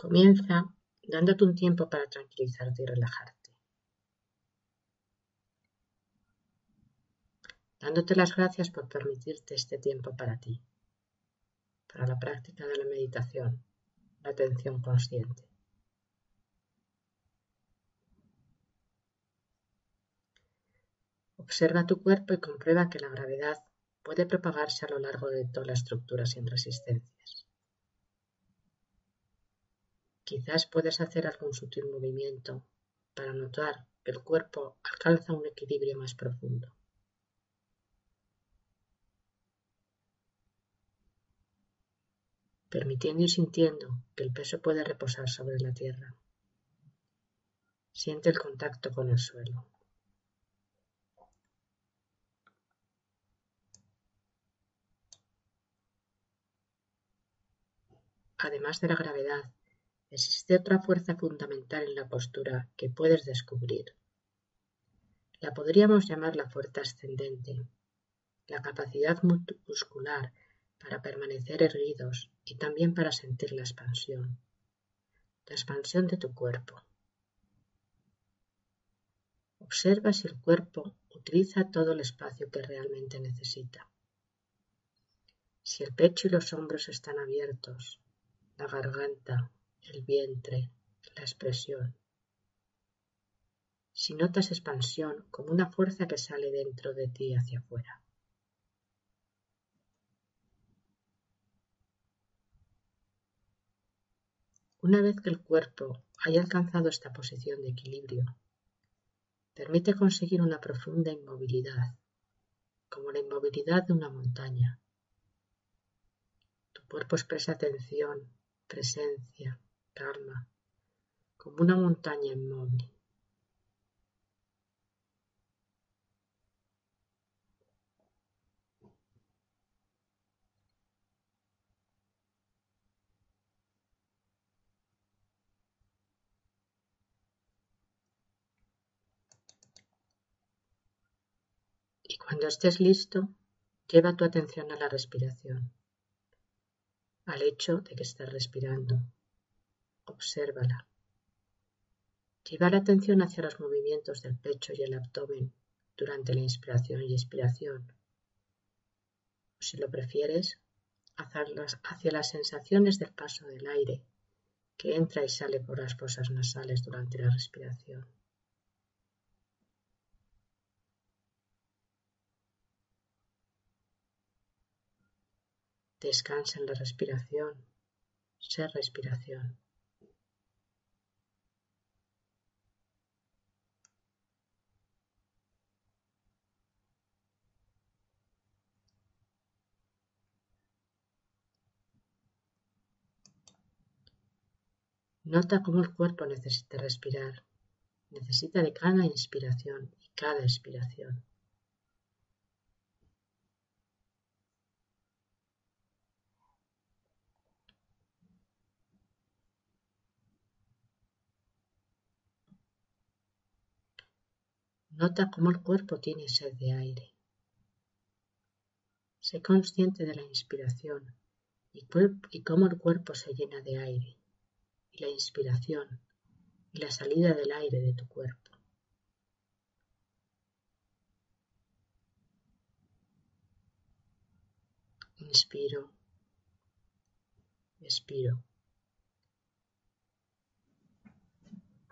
Comienza dándote un tiempo para tranquilizarte y relajarte. Dándote las gracias por permitirte este tiempo para ti, para la práctica de la meditación, la atención consciente. Observa tu cuerpo y comprueba que la gravedad puede propagarse a lo largo de toda la estructura sin resistencias. Quizás puedes hacer algún sutil movimiento para notar que el cuerpo alcanza un equilibrio más profundo. permitiendo y sintiendo que el peso puede reposar sobre la tierra. Siente el contacto con el suelo. Además de la gravedad, existe otra fuerza fundamental en la postura que puedes descubrir. La podríamos llamar la fuerza ascendente, la capacidad muscular para permanecer erguidos y también para sentir la expansión, la expansión de tu cuerpo. Observa si el cuerpo utiliza todo el espacio que realmente necesita. Si el pecho y los hombros están abiertos, la garganta, el vientre, la expresión. Si notas expansión como una fuerza que sale dentro de ti hacia afuera. Una vez que el cuerpo haya alcanzado esta posición de equilibrio, permite conseguir una profunda inmovilidad, como la inmovilidad de una montaña. Tu cuerpo expresa atención, presencia, como una montaña inmóvil. Y cuando estés listo, lleva tu atención a la respiración, al hecho de que estás respirando. Obsérvala. Lleva la atención hacia los movimientos del pecho y el abdomen durante la inspiración y expiración. O si lo prefieres, hacia las sensaciones del paso del aire que entra y sale por las fosas nasales durante la respiración. Descansa en la respiración, ser respiración. Nota cómo el cuerpo necesita respirar, necesita de cada inspiración y cada expiración. Nota cómo el cuerpo tiene sed de aire. Sé consciente de la inspiración y, y cómo el cuerpo se llena de aire la inspiración y la salida del aire de tu cuerpo. Inspiro, expiro.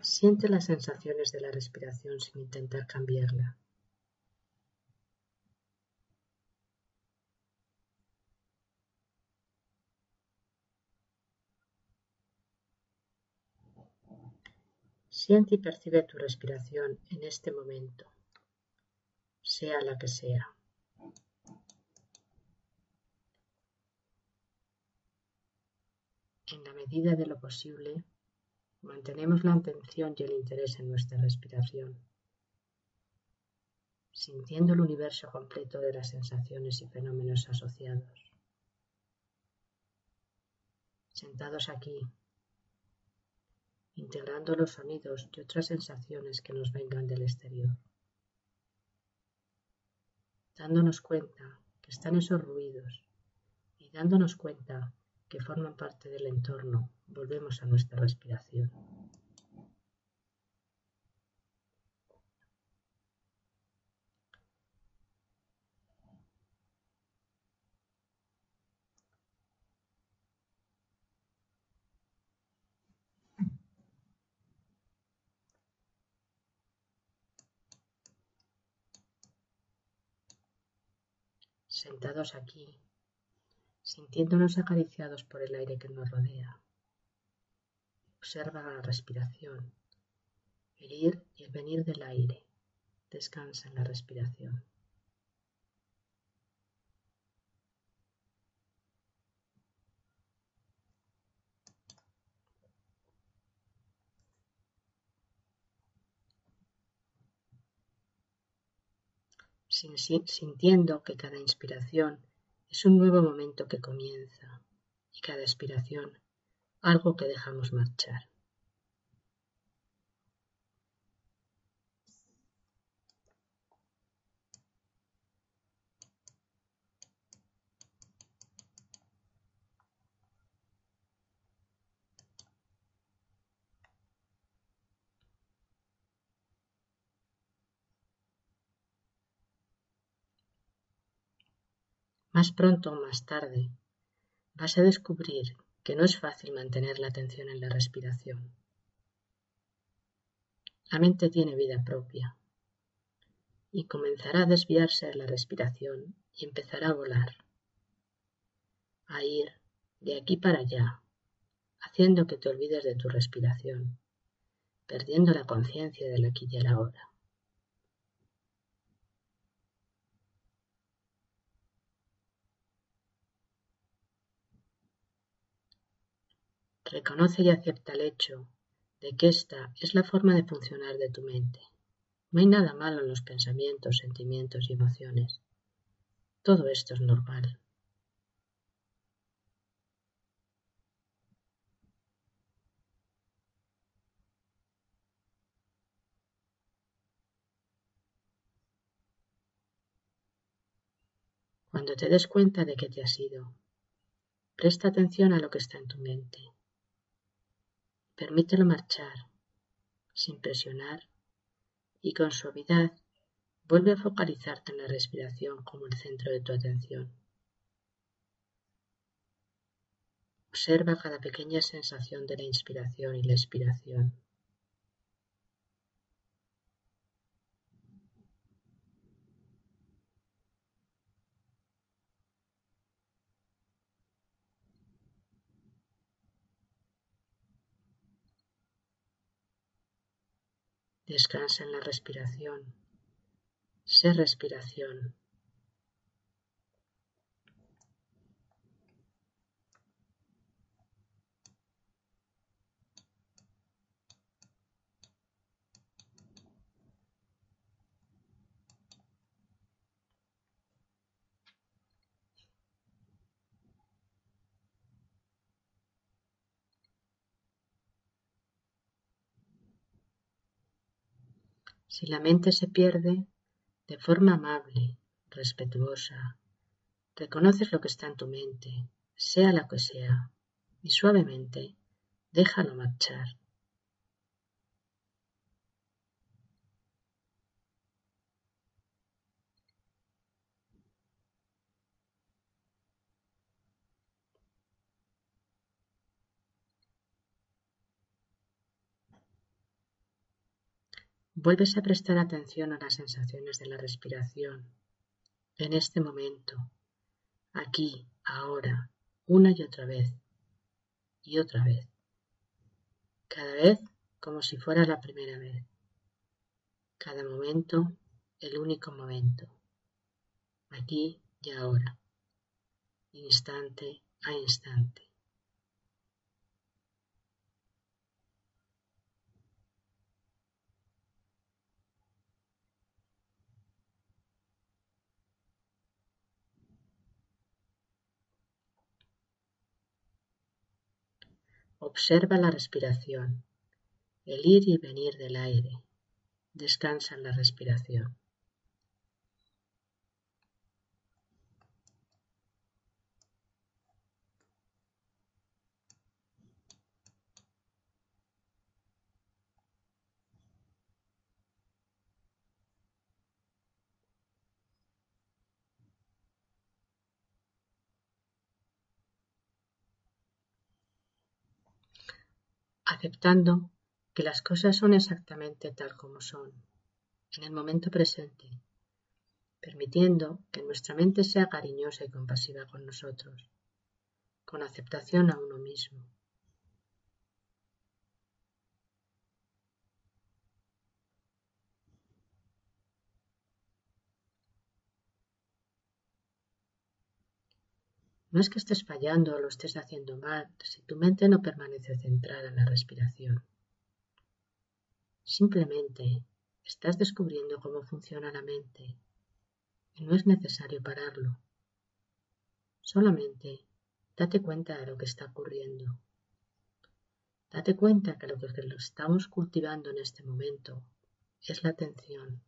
Siente las sensaciones de la respiración sin intentar cambiarla. Siente y percibe tu respiración en este momento, sea la que sea. En la medida de lo posible, mantenemos la atención y el interés en nuestra respiración, sintiendo el universo completo de las sensaciones y fenómenos asociados. Sentados aquí, integrando los sonidos y otras sensaciones que nos vengan del exterior. Dándonos cuenta que están esos ruidos y dándonos cuenta que forman parte del entorno, volvemos a nuestra respiración. Sentados aquí, sintiéndonos acariciados por el aire que nos rodea. Observa la respiración, el ir y el venir del aire. Descansa en la respiración. Sintiendo que cada inspiración es un nuevo momento que comienza y cada expiración algo que dejamos marchar. Más pronto o más tarde vas a descubrir que no es fácil mantener la atención en la respiración. La mente tiene vida propia y comenzará a desviarse de la respiración y empezará a volar, a ir de aquí para allá, haciendo que te olvides de tu respiración, perdiendo la conciencia del aquí y el ahora. Reconoce y acepta el hecho de que esta es la forma de funcionar de tu mente. No hay nada malo en los pensamientos, sentimientos y emociones. Todo esto es normal. Cuando te des cuenta de que te has ido, presta atención a lo que está en tu mente. Permítelo marchar, sin presionar, y con suavidad vuelve a focalizarte en la respiración como el centro de tu atención. Observa cada pequeña sensación de la inspiración y la expiración. Descansa en la respiración. Sé respiración. Si la mente se pierde, de forma amable, respetuosa, reconoces lo que está en tu mente, sea la que sea, y suavemente déjalo marchar. Vuelves a prestar atención a las sensaciones de la respiración, en este momento, aquí, ahora, una y otra vez, y otra vez, cada vez como si fuera la primera vez, cada momento el único momento, aquí y ahora, instante a instante. Observa la respiración, el ir y venir del aire. Descansa en la respiración. Aceptando que las cosas son exactamente tal como son, en el momento presente, permitiendo que nuestra mente sea cariñosa y compasiva con nosotros, con aceptación a uno mismo. No es que estés fallando o lo estés haciendo mal si tu mente no permanece centrada en la respiración. Simplemente estás descubriendo cómo funciona la mente y no es necesario pararlo. Solamente date cuenta de lo que está ocurriendo. Date cuenta que lo que estamos cultivando en este momento es la atención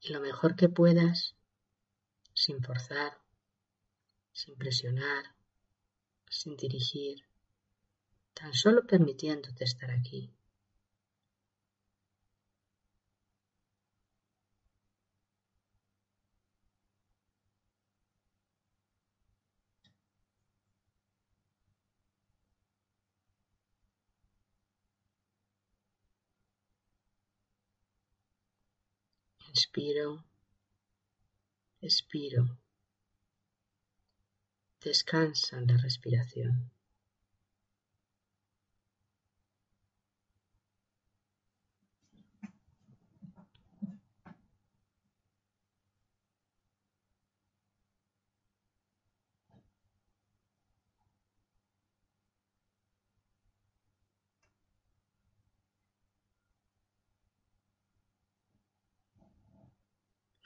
y lo mejor que puedas, sin forzar, sin presionar, sin dirigir, tan solo permitiéndote estar aquí. Inspiro, expiro. Descansa la respiración.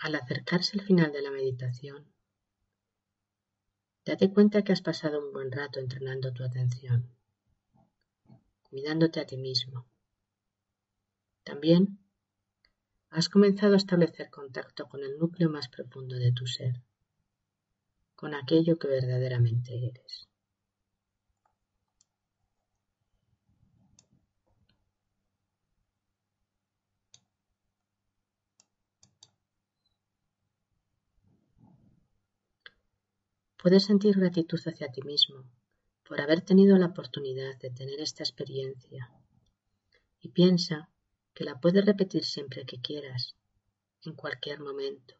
Al acercarse el final de la meditación, date cuenta que has pasado un buen rato entrenando tu atención, cuidándote a ti mismo. También has comenzado a establecer contacto con el núcleo más profundo de tu ser, con aquello que verdaderamente eres. Puedes sentir gratitud hacia ti mismo por haber tenido la oportunidad de tener esta experiencia y piensa que la puedes repetir siempre que quieras, en cualquier momento.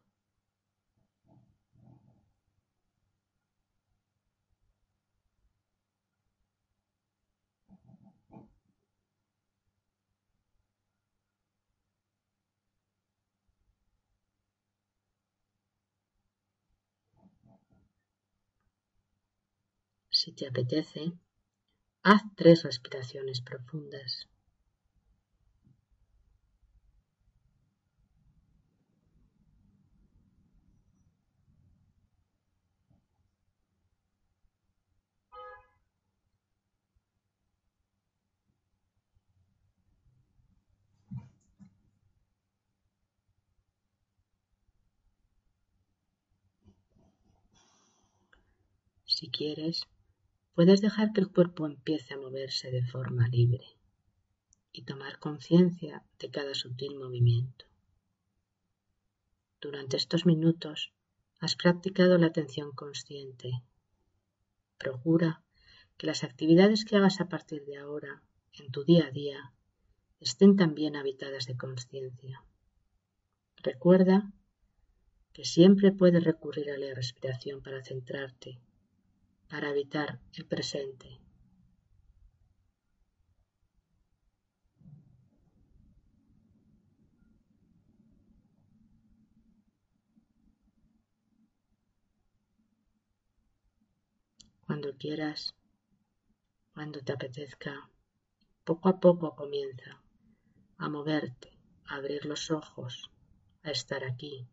Si te apetece, haz tres respiraciones profundas. Si quieres, Puedes dejar que el cuerpo empiece a moverse de forma libre y tomar conciencia de cada sutil movimiento. Durante estos minutos has practicado la atención consciente. Procura que las actividades que hagas a partir de ahora, en tu día a día, estén también habitadas de conciencia. Recuerda que siempre puedes recurrir a la respiración para centrarte para evitar el presente. Cuando quieras, cuando te apetezca, poco a poco comienza a moverte, a abrir los ojos, a estar aquí,